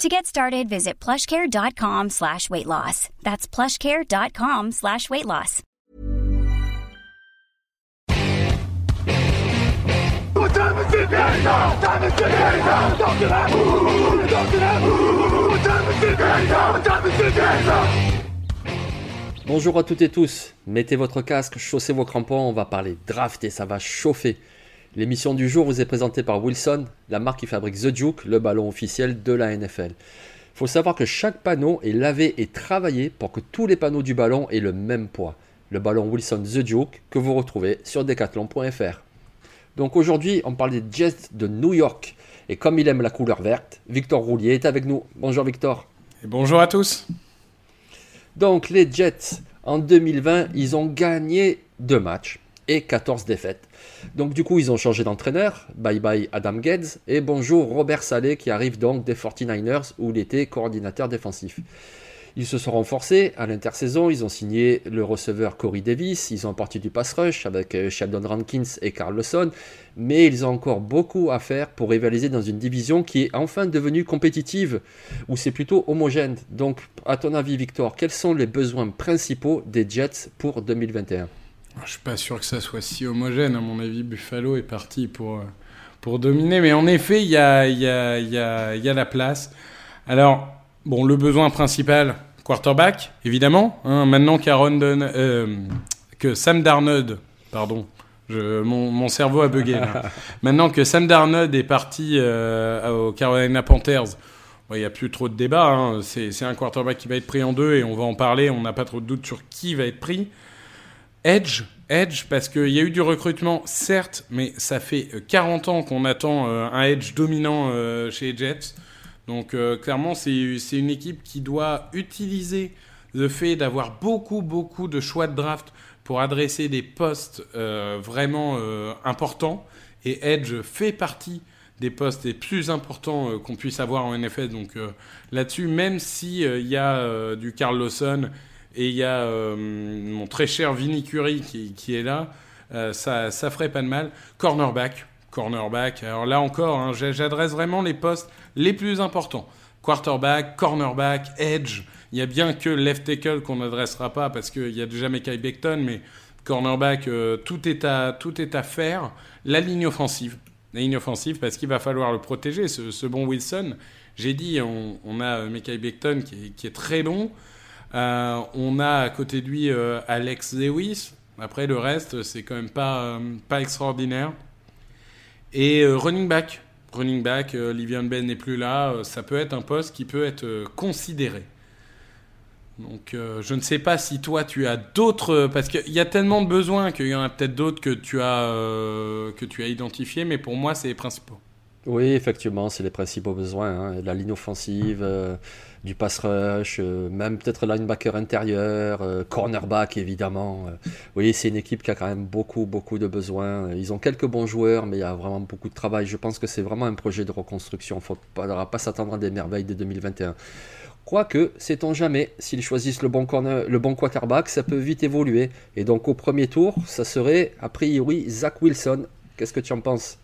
To get started, visit plushcare.com slash weight loss. That's plushcare.com slash weight loss. Bonjour à toutes et tous, mettez votre casque, chaussez vos crampons, on va parler draft et ça va chauffer. L'émission du jour vous est présentée par Wilson, la marque qui fabrique The Duke, le ballon officiel de la NFL. Il faut savoir que chaque panneau est lavé et travaillé pour que tous les panneaux du ballon aient le même poids. Le ballon Wilson The Duke que vous retrouvez sur decathlon.fr. Donc aujourd'hui, on parle des Jets de New York. Et comme il aime la couleur verte, Victor Roulier est avec nous. Bonjour Victor. Et bonjour à tous. Donc les Jets, en 2020, ils ont gagné deux matchs et 14 défaites. Donc du coup, ils ont changé d'entraîneur. Bye bye Adam Geddes et bonjour Robert Saleh qui arrive donc des 49ers où il était coordinateur défensif. Ils se sont renforcés à l'intersaison, ils ont signé le receveur Corey Davis, ils ont parti du pass rush avec euh, Sheldon Rankins et Carl Lawson, mais ils ont encore beaucoup à faire pour rivaliser dans une division qui est enfin devenue compétitive, où c'est plutôt homogène. Donc, à ton avis, Victor, quels sont les besoins principaux des Jets pour 2021 Je suis pas sûr que ça soit si homogène. À mon avis, Buffalo est parti pour, euh, pour dominer. Mais en effet, il y a, y, a, y, a, y a la place. Alors, bon, le besoin principal, quarterback, évidemment. Hein, maintenant qu'Aaron euh, que Sam Darnold, pardon, je, mon, mon, cerveau a bugué. Là. maintenant que Sam Darnold est parti euh, aux Carolina Panthers, il n'y a plus trop de débat. Hein. C'est un quarterback qui va être pris en deux et on va en parler. On n'a pas trop de doute sur qui va être pris. Edge, Edge, parce qu'il y a eu du recrutement, certes, mais ça fait 40 ans qu'on attend euh, un Edge dominant euh, chez Jets. Donc euh, clairement, c'est une équipe qui doit utiliser le fait d'avoir beaucoup, beaucoup de choix de draft pour adresser des postes euh, vraiment euh, importants. Et Edge fait partie des postes les plus importants euh, qu'on puisse avoir en NFL. Donc euh, là-dessus, même s'il il y a du Carl Lawson et il y a mon très cher Vinny Curry qui, est là, ça, ça ferait pas de mal. Cornerback, cornerback. Alors là encore, hein, j'adresse vraiment les postes les plus importants. Quarterback, cornerback, edge. Il n'y a bien que left tackle qu'on n'adressera pas parce qu'il y a déjà Mekai Beckton, mais cornerback, euh, tout, est à, tout est à faire. La ligne offensive. La ligne offensive parce qu'il va falloir le protéger, ce, bon Wilson. J'ai dit, on, a Mekai Beckton qui qui est très bon. Euh, on a à côté de lui euh, Alex Lewis. Après, le reste, c'est quand même pas, euh, pas extraordinaire. Et running back, running back, Livian Ben n'est plus là, ça peut être un poste qui peut être considéré. Donc je ne sais pas si toi tu as d'autres, parce qu'il y a tellement de besoins qu'il y en a peut-être d'autres que que tu as identifiés, mais pour moi c'est les principaux. Oui, effectivement, c'est les principaux besoins. Hein. La ligne offensive, euh, du pass rush, euh, même peut-être linebacker intérieur, euh, cornerback évidemment. Euh, oui, c'est une équipe qui a quand même beaucoup, beaucoup de besoins. Ils ont quelques bons joueurs, mais il y a vraiment beaucoup de travail. Je pense que c'est vraiment un projet de reconstruction. Il ne faudra pas s'attendre à des merveilles dès 2021. Quoique, sait-on jamais, s'ils choisissent le bon, corner, le bon quarterback, ça peut vite évoluer. Et donc au premier tour, ça serait a priori Zach Wilson. Qu'est-ce que tu en penses?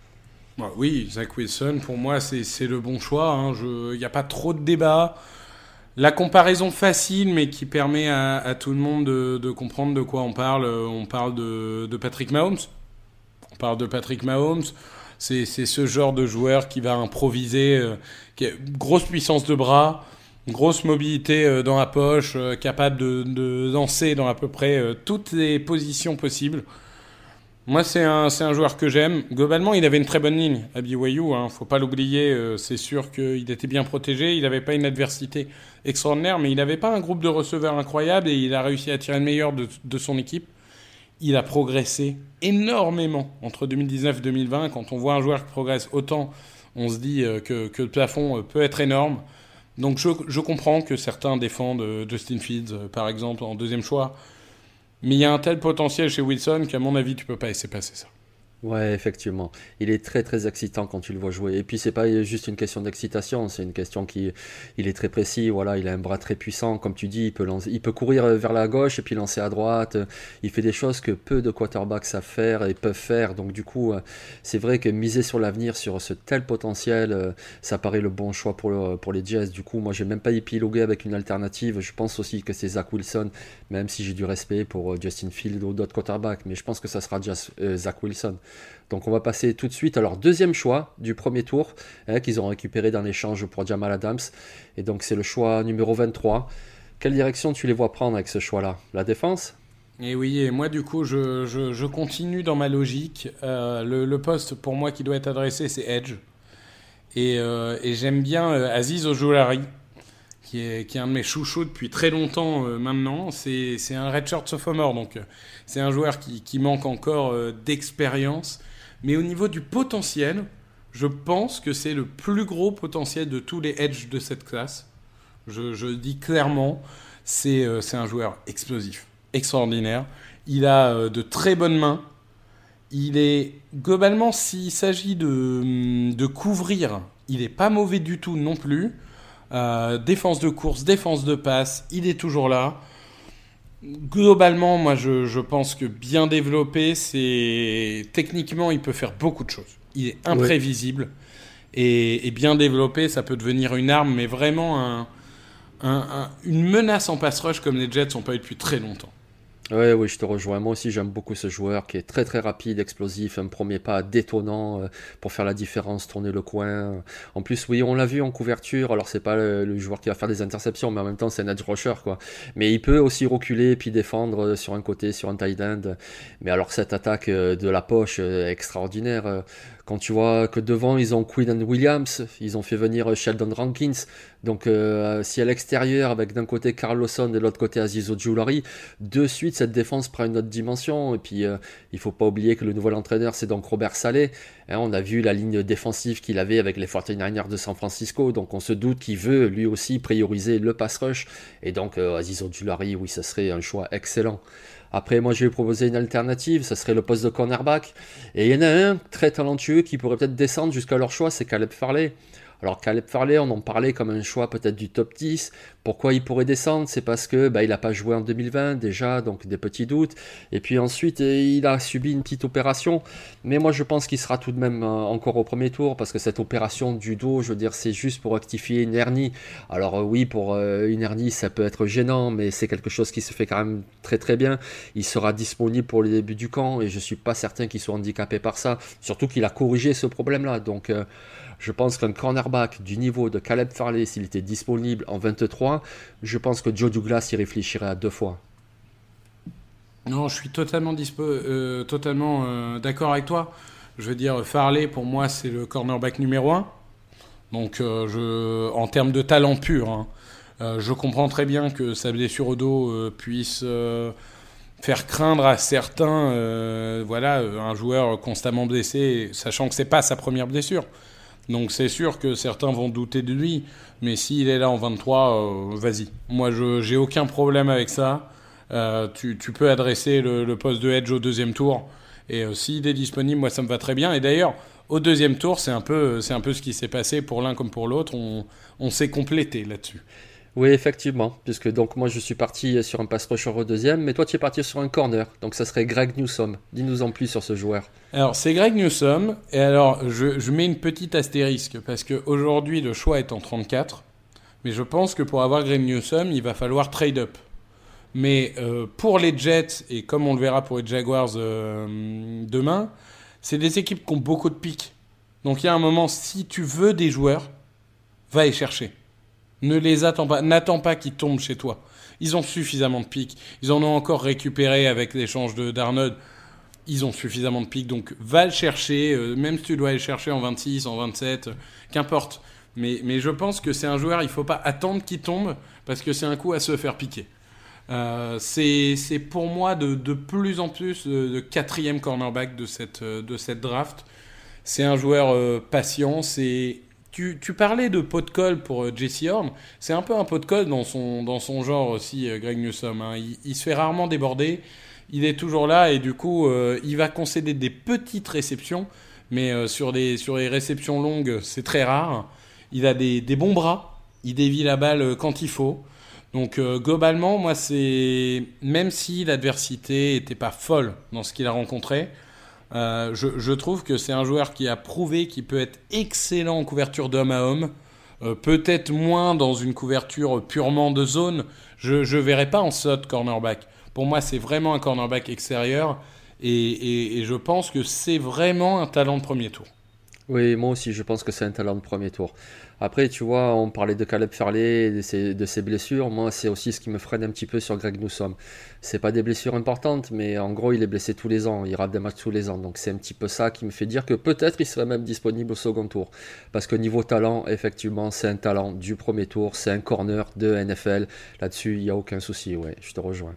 Bah oui, Zach Wilson, pour moi, c'est le bon choix. hein. Il n'y a pas trop de débat. La comparaison facile, mais qui permet à, tout le monde de, comprendre de quoi on parle. euh, On parle de, de Patrick Mahomes. On parle de Patrick Mahomes. C'est ce genre de joueur qui va improviser, euh, qui a grosse puissance de bras, grosse mobilité dans la poche, capable de, de, danser dans à peu près toutes les positions possibles. Moi, c'est un, un, joueur que j'aime. Globalement, il avait une très bonne ligne à BYU. Hein. Faut pas l'oublier. Euh, c'est sûr qu'il était bien protégé. Il n'avait pas une adversité extraordinaire, mais il n'avait pas un groupe de receveurs incroyable et il a réussi à tirer le meilleur de, de son équipe. Il a progressé énormément entre 2019 et 2020. Quand on voit un joueur qui progresse autant, on se dit euh, que, que le plafond euh, peut être énorme. Donc je, je comprends que certains défendent Justin Fields, par exemple, en deuxième choix. Mais il y a un tel potentiel chez Wilson qu'à mon avis, tu peux pas laisser passer ça. Ouais, effectivement. Il est très très excitant quand tu le vois jouer. Et puis c'est pas juste une question d'excitation, c'est une question qui il est très précis. Voilà, il a un bras très puissant, comme tu dis. Il peut lancer, il peut courir vers la gauche et puis lancer à droite. Il fait des choses que peu de quarterbacks savent faire et peuvent faire. Donc du coup, c'est vrai que miser sur l'avenir, sur ce tel potentiel, ça paraît le bon choix pour pour les Jets. Du coup, moi j'ai même pas épilogué avec une alternative. Je pense aussi que c'est Zach Wilson, même si j'ai du respect pour Justin Field ou d'autres quarterbacks, mais je pense que ça sera euh, Zach Wilson. Donc on va passer tout de suite à leur deuxième choix du premier tour, hein, qu'ils ont récupéré dans l'échange pour Jamal Adams. Et donc c'est le choix numéro 23. Quelle direction tu les vois prendre avec ce choix-là? La défense? Et oui, et moi du coup, je, continue dans ma logique. Euh, le, poste pour moi qui doit être adressé, c'est Edge. Et, euh, j'aime bien euh, Aziz Ojolari, qui est, qui est un de mes chouchous depuis très longtemps maintenant. C'est un redshirt sophomore, donc c'est un joueur qui, qui manque encore d'expérience. Mais au niveau du potentiel, je pense que c'est le plus gros potentiel de tous les edges de cette classe. Je, dis clairement, euh, c'est un joueur explosif, extraordinaire. Il a euh, de très bonnes mains. Il est globalement, s'il s'agit de, de, couvrir, il n'est pas mauvais du tout non plus. Euh, défense de course, défense de passe, il est toujours là globalement, moi, je, pense que bien développé, c'est techniquement, il peut faire beaucoup de choses. Il est imprévisible et, bien développé, ça peut devenir une arme, mais vraiment une menace en pass rush comme les Jets n'ont pas eu depuis très longtemps. Oui, oui, je te rejoins. Moi aussi, j'aime beaucoup ce joueur qui est très très rapide, explosif, un premier pas détonnant euh, pour faire la différence, tourner le coin. En plus, oui, on l'a vu en couverture. Alors, c'est pas le, joueur qui va faire des interceptions, mais en même temps, c'est un edge rusher, quoi. Mais il peut aussi reculer puis défendre euh, sur un côté, sur un tight end. Mais alors, cette attaque euh, de la poche extraordinaire. Quand tu vois que devant, ils ont Quinn Williams, ils ont fait venir Sheldon Rankins. Donc, euh, si à l'extérieur, avec d'un côté Carlosson et de l'autre côté Aziz Ojulari, de suite, cette défense prend une autre dimension. Et puis, euh, il faut pas oublier que le nouvel entraîneur, c'est donc Robert Saleh. Hein, on a vu la ligne défensive qu'il avait avec les 49ers de San Francisco. Donc, on se doute qu'il veut lui aussi prioriser le pass rush. Et donc, euh, Aziz Ojulari, oui, ce serait un choix excellent. Après, moi, je vais proposer une alternative, ça serait le poste de cornerback. Et il y en a un très talentueux qui pourrait peut-être descendre jusqu'à leur choix, c'est Caleb Farley. Alors Caleb Farley, on en parlait comme un choix peut-être du top 10. Pourquoi il pourrait descendre? C'est parce que bah, il n'a pas joué en 2020 déjà, donc des petits doutes. Et puis ensuite, euh, il a subi une petite opération. Mais moi, je pense qu'il sera tout de même euh, encore au premier tour parce que cette opération du dos, je veux dire, c'est juste pour rectifier une hernie. Alors euh, oui, pour une hernie, ça peut être gênant, mais c'est quelque chose qui se fait quand même très très bien. Il sera disponible pour le début du camp et je suis pas certain qu'il soit handicapé par ça. Surtout qu'il a corrigé ce problème-là. Donc je pense qu'un cornerback du niveau de Caleb Farley, s'il était disponible en 23, je pense que Joe Douglas y réfléchirait à deux fois. Non, je suis totalement, euh, euh, d'accord avec toi. Je veux dire, Farley, pour moi, c'est le cornerback numéro un. Donc, euh, en termes de talent pur, hein, je comprends très bien que sa blessure au dos puisse faire craindre à certains, voilà, un joueur constamment blessé, sachant que c'est pas sa première blessure. Donc c'est sûr que certains vont douter de lui, mais s'il est là en 23, euh, vas-y. Moi, je j'ai aucun problème avec ça. Euh, tu, peux adresser le, poste de Edge au deuxième tour, et euh, s'il est disponible, moi ça me va très bien. Et d'ailleurs, au deuxième tour, c'est un peu, un peu ce qui s'est passé pour l'un comme pour l'autre. On, on s'est complété là-dessus. Oui, effectivement, puisque donc moi je suis parti sur un pass rusher au deuxième, mais toi tu es parti sur un corner, donc ça serait Greg Newsom. Dis-nous en plus sur ce joueur. Alors c'est Greg Newsom, et alors je, mets une petite astérisque, parce qu'aujourd'hui le choix est en 34, mais je pense que pour avoir Greg Newsom, il va falloir trade up. Mais euh, pour les Jets, et comme on le verra pour les Jaguars euh, demain, c'est des équipes qui ont beaucoup de pics. Donc il y a un moment, si tu veux des joueurs, va les chercher. Ne les attends pas. N'attends pas qu'ils tombent chez toi. Ils ont suffisamment de pics. Ils en ont encore récupéré avec l'échange de d'Arnold. Ils ont suffisamment de pics. Donc va le chercher. Euh, même si tu dois aller chercher en 26, en 27, euh, qu'importe. Mais, mais je pense que c'est un joueur, il faut pas attendre qu'il tombe parce que c'est un coup à se faire piquer. Euh, c'est pour moi de, de, plus en plus de, quatrième cornerback de cette, de cette draft. C'est un joueur patient. C'est tu, parlais de pot de colle pour euh, Jesse Horn. C'est un peu un pot de colle dans son, dans son genre aussi, euh, Greg Newsom. Hein. Il, se fait rarement déborder. Il est toujours là et du coup, euh, il va concéder des petites réceptions. Mais sur, des, sur les réceptions longues, c'est très rare. Il a des, des, bons bras. Il dévie la balle quand il faut. Donc globalement, moi, c'est même si l'adversité n'était pas folle dans ce qu'il a rencontré, euh, je, trouve que c'est un joueur qui a prouvé qu'il peut être excellent en couverture d'homme à homme. Euh, Peut-être moins dans une couverture purement de zone. Je ne verrai pas en slot cornerback. Pour moi, c'est vraiment un cornerback extérieur. Et je pense que c'est vraiment un talent de premier tour. Oui, moi aussi, je pense que c'est un talent de premier tour. Après, tu vois, on parlait de Caleb Farley, de ses, blessures. Moi, c'est aussi ce qui me freine un petit peu sur Greg Newsom. C'est pas des blessures importantes, mais en gros, il est blessé tous les ans. Il rate des matchs tous les ans. Donc, c'est un petit peu ça qui me fait dire que peut-être il serait même disponible au second tour. Parce que niveau talent, effectivement, c'est un talent du premier tour. C'est un corner de NFL. Là-dessus, il n'y a aucun souci. Ouais, je te rejoins.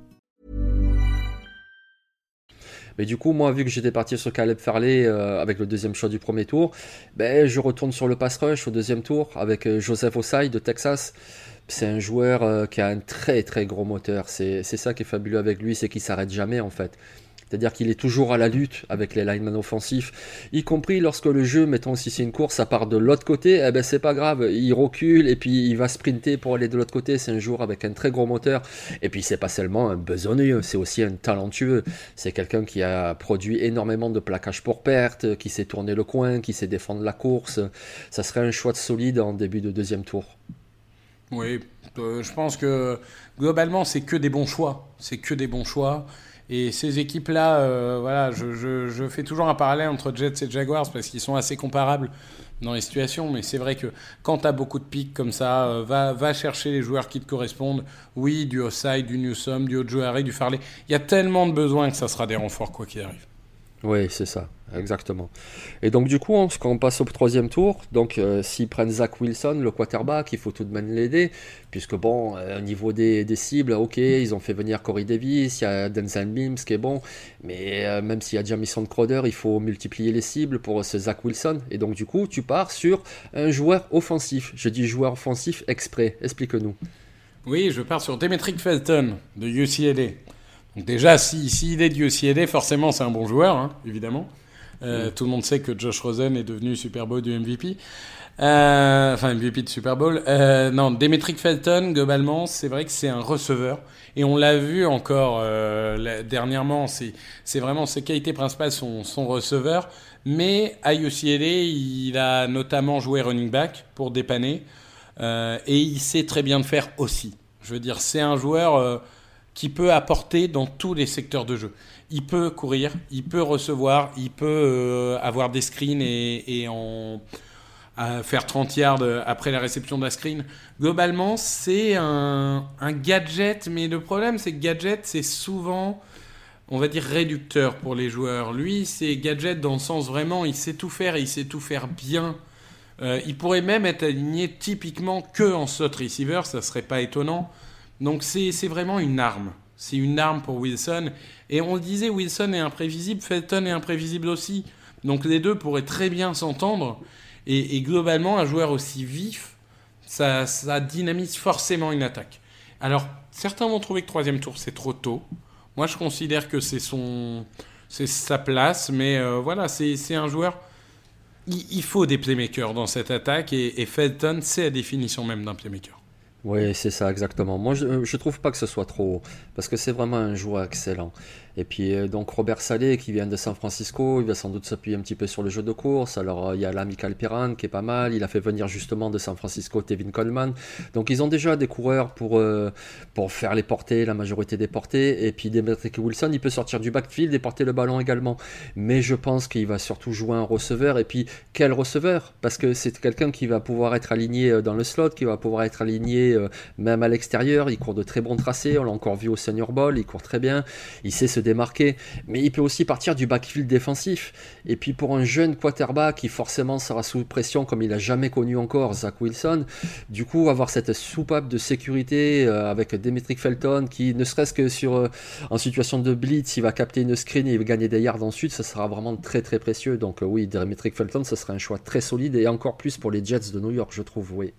Mais du coup, moi, vu que j'étais parti sur Caleb Farley euh, avec le deuxième choix du premier tour, ben, je retourne sur le pass rush au deuxième tour avec euh, Joseph Osai de Texas. C'est un joueur euh, qui a un très très gros moteur. C'est ça qui est fabuleux avec lui, c'est qu'il s'arrête jamais en fait. C'est-à-dire qu'il est toujours à la lutte avec les linemen offensifs, y compris lorsque le jeu, mettons si c'est une course, ça part de l'autre côté, eh ben c'est pas grave, il recule et puis il va sprinter pour aller de l'autre côté. C'est un joueur avec un très gros moteur. Et puis c'est pas seulement un besogneux, c'est aussi un talentueux. C'est quelqu'un qui a produit énormément de plaquages pour perte, qui sait tourner le coin, qui sait défendre la course. Ça serait un choix de solide en début de deuxième tour. Oui, euh, je pense que globalement c'est que des bons choix. C'est que des bons choix. Et ces équipes-là, euh, voilà, je, fais toujours un parallèle entre Jets et Jaguars parce qu'ils sont assez comparables dans les situations. Mais c'est vrai que quand tu as beaucoup de pics comme ça, euh, va, va chercher les joueurs qui te correspondent. Oui, du Osai, du Newsom, du Ojoari, du Farley. Il y a tellement de besoins que ça sera des renforts quoi qu'il arrive. Oui, c'est ça, exactement. Et donc du coup, on, quand on passe au troisième tour, donc euh, s'ils prennent Zach Wilson, le quarterback, il faut tout de même l'aider, puisque bon, euh, au niveau des, des, cibles, ok, ils ont fait venir Corey Davis, il y a Denzel Mims qui est bon, mais euh, même s'il y a Jamison Crowder, il faut multiplier les cibles pour ce Zach Wilson. Et donc du coup, tu pars sur un joueur offensif. Je dis joueur offensif exprès. Explique-nous. Oui, je pars sur Demetric Felton de UCLA. Donc déjà, s'il si, si est du UCLA, forcément c'est un bon joueur, hein, évidemment. Euh, mmh. Tout le monde sait que Josh Rosen est devenu Super Bowl du MVP. Euh, enfin, MVP de Super Bowl. Euh, non, Demetric Felton, globalement, c'est vrai que c'est un receveur. Et on l'a vu encore dernièrement, c'est vraiment ses qualités principales sont son receveur. Mais à UCLA, il a notamment joué running back pour dépanner. Et il sait très bien le faire aussi. Je veux dire, c'est un joueur qui peut apporter dans tous les secteurs de jeu. Il peut courir, il peut recevoir, il peut euh, avoir des screens et, en faire 30 yards après la réception d'un screen. Globalement, c'est un, un, gadget, mais le problème, c'est que gadget, c'est souvent, on va dire, réducteur pour les joueurs. Lui, c'est gadget dans le sens vraiment, il sait tout faire et il sait tout faire bien. Euh, il pourrait même être aligné typiquement que en slot receiver, ça serait pas étonnant. Donc c'est vraiment une arme. C'est une arme pour Wilson. Et on disait, Wilson est imprévisible, Felton est imprévisible aussi. Donc les deux pourraient très bien s'entendre. Et, globalement, un joueur aussi vif, ça, dynamise forcément une attaque. Alors, certains vont trouver que troisième tour, c'est trop tôt. Moi, je considère que c'est son, c'est sa place, mais voilà, c'est un joueur. Il, faut des playmakers dans cette attaque et Felton, c'est la définition même d'un playmaker. Oui, c'est ça, exactement. Moi, je ne trouve pas que ce soit trop haut, parce que c'est vraiment un joueur excellent. Et puis, euh, donc, Robert Salé, qui vient de San Francisco, il va sans doute s'appuyer un petit peu sur le jeu de course. Alors, euh, il y a l'amical Perrin, qui est pas mal. Il a fait venir justement de San Francisco Tevin Coleman. Donc, ils ont déjà des coureurs pour, euh, pour faire les portées, la majorité des portées. Et puis, Demetric Wilson, il peut sortir du backfield et porter le ballon également. Mais je pense qu'il va surtout jouer un receveur. Et puis, quel receveur? Parce que c'est quelqu'un qui va pouvoir être aligné dans le slot, qui va pouvoir être aligné même à l'extérieur. Il court de très bons tracés. On l'a encore vu au Senior Bowl. Il court très bien. Il sait se démarquer, mais il peut aussi partir du backfield défensif. Et puis pour un jeune quarterback qui forcément sera sous pression comme il a jamais connu encore, Zach Wilson, du coup avoir cette soupape de sécurité euh, avec Demetric Felton qui ne serait-ce que sur euh, en situation de blitz, il va capter une screen et gagner des yards ensuite, ça sera vraiment très très précieux. Donc euh, oui, Demetric Felton, ça sera un choix très solide et encore plus pour les Jets de New York, je trouve, oui.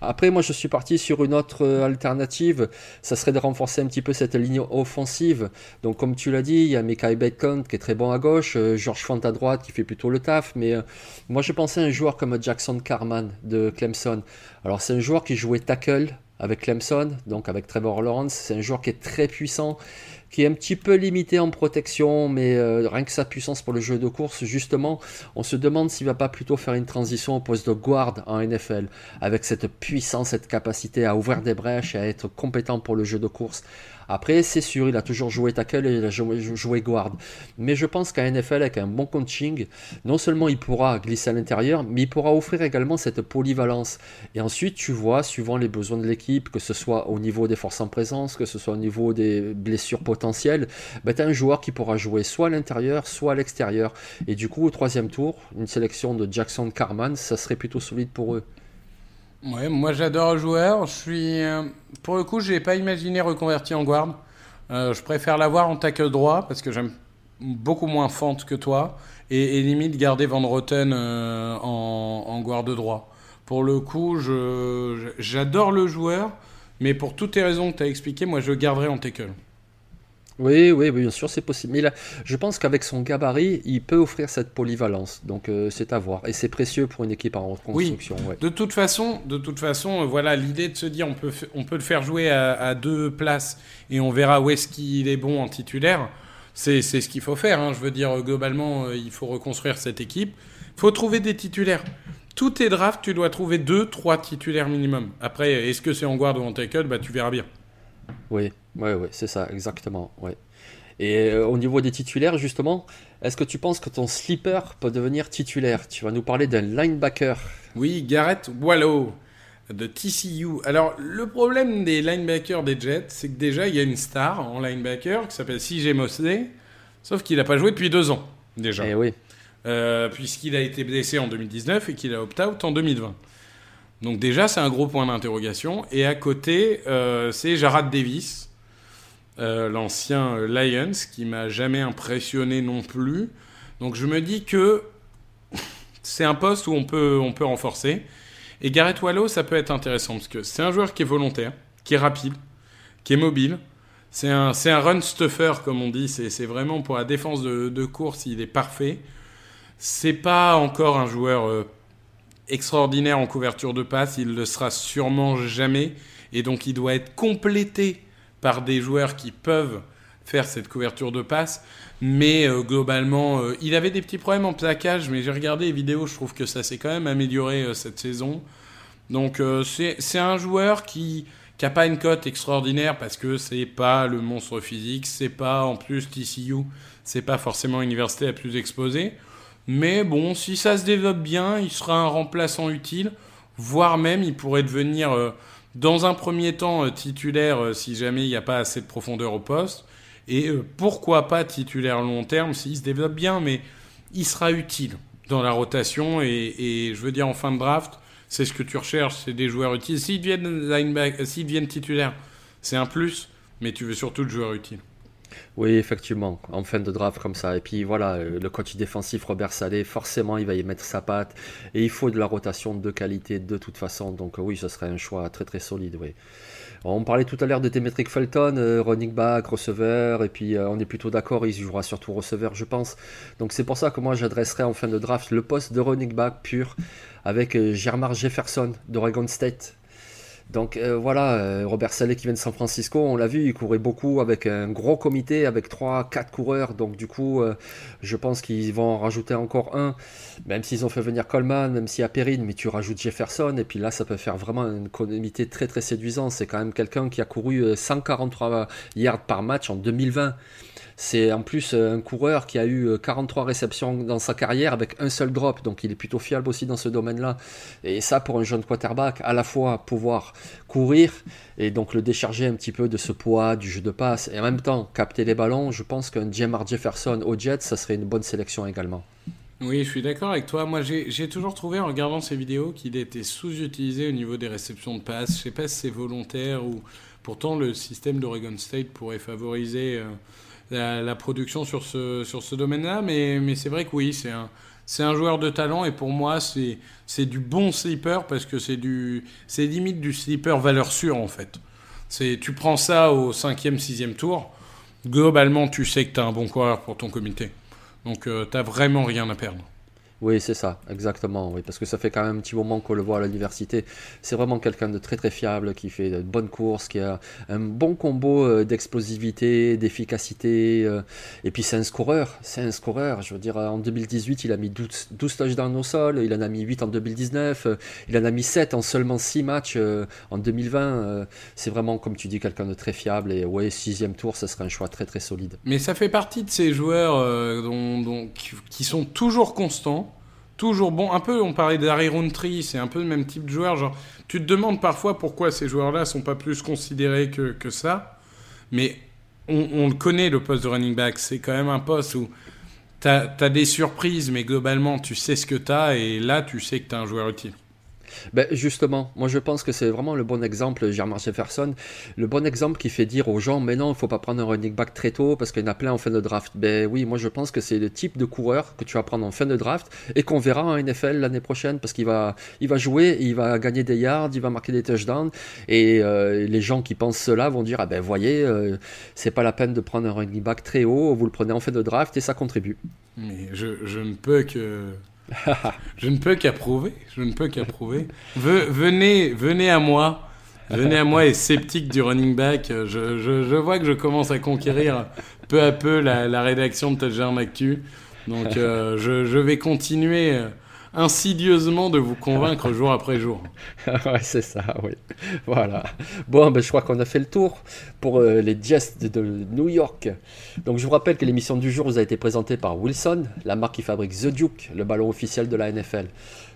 Après, moi, je suis parti sur une autre euh, alternative. Ça serait de renforcer un petit peu cette ligne offensive. Donc, comme tu l'as dit, il y a Mekai Bacon qui est très bon à gauche, euh, George Font à droite qui fait plutôt le taf. Mais euh, moi, je pensais à un joueur comme Jackson Carman de Clemson. Alors, c'est un joueur qui jouait tackle avec Clemson, donc avec Trevor Lawrence. C'est un joueur qui est très puissant qui est un petit peu limité en protection, mais euh, rien que sa puissance pour le jeu de course, justement, on se demande s'il va pas plutôt faire une transition au poste de guard en NFL, avec cette puissance, cette capacité à ouvrir des brèches et à être compétent pour le jeu de course. Après, c'est sûr, il a toujours joué tackle et il a joué, guard. Mais je pense qu'à NFL, avec un bon coaching, non seulement il pourra glisser à l'intérieur, mais il pourra offrir également cette polyvalence. Et ensuite, tu vois, suivant les besoins de l'équipe, que ce soit au niveau des forces en présence, que ce soit au niveau des blessures potentielles, ben, tu as un joueur qui pourra jouer soit à l'intérieur, soit à l'extérieur. Et du coup, au troisième tour, une sélection de Jackson Carman, ça serait plutôt solide pour eux. Ouais, moi j'adore le joueur. Je suis, euh, pour le coup, je n'ai pas imaginé reconvertir en guard. Euh, je préfère l'avoir en tackle droit parce que j'aime beaucoup moins fente que toi et, limite garder Van Roten euh, en, en guard droit. Pour le coup, j'adore le joueur, mais pour toutes les raisons que tu as expliquées, moi je garderai en tackle. Oui, oui, bien sûr, c'est possible. Mais là, je pense qu'avec son gabarit, il peut offrir cette polyvalence. Donc, euh, c'est à voir. Et c'est précieux pour une équipe en reconstruction. Oui. De toute façon, de toute façon, euh, voilà, l'idée de se dire, on peut, on peut le faire jouer à, deux places et on verra où est-ce qu'il est bon en titulaire. C'est ce qu'il faut faire. Hein. Je veux dire, globalement, euh, il faut reconstruire cette équipe. Il faut trouver des titulaires. Tous tes drafts, tu dois trouver deux, trois titulaires minimum. Après, est-ce que c'est en guard ou en tackle bah, Tu verras bien. Oui, oui, oui, c'est ça, exactement. Ouais. Et euh, au niveau des titulaires, justement, est-ce que tu penses que ton slipper peut devenir titulaire? Tu vas nous parler d'un linebacker. Oui, Garrett Wallow de TCU. Alors, le problème des linebackers des Jets, c'est que déjà, il y a une star en linebacker qui s'appelle CJ Mosley, sauf qu'il n'a pas joué depuis deux ans, déjà. Eh oui. Euh, puisqu'il a été blessé en 2019 et qu'il a opt-out en 2020. Donc déjà, c'est un gros point d'interrogation. Et à côté, euh, c'est Jarad Davis, euh, l'ancien Lions, qui m'a jamais impressionné non plus. Donc je me dis que c'est un poste où on peut, renforcer. Et Garrett Wallow, ça peut être intéressant, parce que c'est un joueur qui est volontaire, qui est rapide, qui est mobile. C'est un, un run stuffer, comme on dit. C'est vraiment pour la défense de, course, il est parfait. C'est pas encore un joueur... Extraordinaire en couverture de passe, il le sera sûrement jamais, et donc il doit être complété par des joueurs qui peuvent faire cette couverture de passe. Mais euh, globalement, euh, il avait des petits problèmes en plaquage, mais j'ai regardé les vidéos, je trouve que ça s'est quand même amélioré euh, cette saison. Donc c'est un joueur qui n'a pas une cote extraordinaire parce que c'est pas le monstre physique, c'est pas en plus TCU, c'est pas forcément l'université la plus exposée. Mais bon, si ça se développe bien, il sera un remplaçant utile, voire même il pourrait devenir euh, dans un premier temps euh, titulaire euh, si jamais il n'y a pas assez de profondeur au poste. Et pourquoi pas titulaire long terme s'il se développe bien, mais il sera utile dans la rotation. Et, je veux dire, en fin de draft, c'est ce que tu recherches, c'est des joueurs utiles. S'ils deviennent, s'ils deviennent titulaires, c'est un plus, mais tu veux surtout de joueurs utiles. Oui, effectivement, en fin de draft comme ça. Et puis voilà, le coach défensif Robert Salé, forcément, il va y mettre sa patte. Et il faut de la rotation de qualité de toute façon. Donc oui, ce serait un choix très très solide. Oui. On parlait tout à l'heure de Demetric Felton, euh, running back, receveur, et puis euh, on est plutôt d'accord, il jouera surtout receveur, je pense. Donc c'est pour ça que moi j'adresserai en fin de draft le poste de running back pur avec euh, Germar Jefferson d'Oregon State. Donc euh, voilà, euh, Robert Saleh qui vient de San Francisco, on l'a vu, il courait beaucoup avec un gros comité, avec 3-4 coureurs. Donc du coup, euh, je pense qu'ils vont en rajouter encore un, même s'ils ont fait venir Coleman, même s'il y a Perrine, mais tu rajoutes Jefferson, et puis là, ça peut faire vraiment un comité très très séduisant. C'est quand même quelqu'un qui a couru 143 yards par match en 2020. C'est en plus euh, un coureur qui a eu 43 euh, réceptions dans sa carrière avec un seul drop, donc il est plutôt fiable aussi dans ce domaine-là. Et ça, pour un jeune quarterback, à la fois pouvoir courir et donc le décharger un petit peu de ce poids du jeu de passe, et en même temps capter les ballons, je pense qu'un Jamar Jefferson au Jets, ça serait une bonne sélection également. Oui, je suis d'accord avec toi. Moi, j'ai toujours trouvé en regardant ces vidéos qu'il était sous-utilisé au niveau des réceptions de passes. Je sais pas si c'est volontaire ou pourtant le système d'Oregon State pourrait favoriser. Euh, la, production sur ce, sur ce domaine-là. Mais, mais c'est vrai que oui, c'est un, c'est un joueur de talent et pour moi, c'est, c'est du bon sleeper parce que c'est, du, c'est limite du sleeper valeur sûre en fait. C'est, tu prends ça au cinquième, sixième tour, globalement, tu sais que tu un bon coureur pour ton comité. Donc, euh, tu vraiment rien à perdre. Oui, c'est ça, exactement. Oui, parce que ça fait quand même un petit moment qu'on le voit à l'université. C'est vraiment quelqu'un de très très fiable, qui fait de bonnes courses, qui a un bon combo euh, d'explosivité, d'efficacité. Euh, et puis c'est un scoreur, c'est un scoreur. Je veux dire, en 2018, il a mis 12, 12 touchdowns au sol, il en a mis 8 en 2019, euh, il en a mis 7 en seulement 6 matchs en 2020. c'est vraiment, comme tu dis, quelqu'un de très fiable. Et ouais, sixième tour, ça serait un choix très très solide. Mais ça fait partie de ces joueurs dont, qui sont toujours constants toujours bon. Un peu, on parlait d'Harry Rountree, c'est un peu le même type de joueur. Genre, tu te demandes parfois pourquoi ces joueurs-là sont pas plus considérés que, ça. Mais on, le connaît, le poste de running back. C'est quand même un poste où tu as, des surprises, mais globalement, tu sais ce que tu as. Et là, tu sais que tu as un joueur utile. Ben justement, moi je pense que c'est vraiment le bon exemple, Germain Jefferson, le bon exemple qui fait dire aux gens, mais non, il faut pas prendre un running back très tôt parce qu'il y en a plein en fin de draft. Ben oui, moi je pense que c'est le type de coureur que tu vas prendre en fin de draft et qu'on verra en NFL l'année prochaine parce qu'il va, il va jouer, il va gagner des yards, il va marquer des touchdowns et euh, les gens qui pensent cela vont dire, ah ben voyez, euh, c'est pas la peine de prendre un running back très haut, vous le prenez en fin de draft et ça contribue. Mais je ne peux que je ne peux qu'approuver. Je ne peux qu'approuver. venez, venez à moi. Venez à moi et sceptique du running back. Je, vois que je commence à conquérir peu à peu la, la rédaction de Touchdown Actu. Donc euh, je, je, vais continuer euh, insidieusement de vous convaincre jour après jour. ouais, c'est ça, oui. Voilà. Bon, ben, je crois qu'on a fait le tour pour euh, les Jets de, New York. Donc, je vous rappelle que l'émission du jour vous a été présentée par Wilson, la marque qui fabrique The Duke, le ballon officiel de la NFL.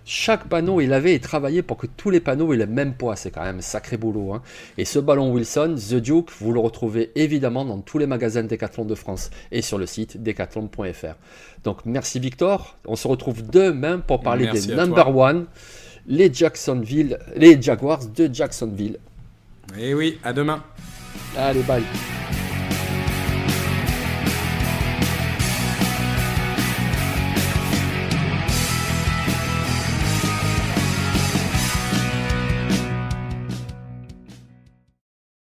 Chaque panneau, il avait travaillé pour que tous les panneaux aient le même poids. C'est quand même un sacré boulot. Hein. Et ce ballon Wilson, The Duke, vous le retrouvez évidemment dans tous les magasins Decathlon de France et sur le site decathlon.fr. Donc merci Victor. On se retrouve demain pour parler des number one, les Jacksonville, les Jaguars de Jacksonville. Et eh oui, à demain. Allez, bye.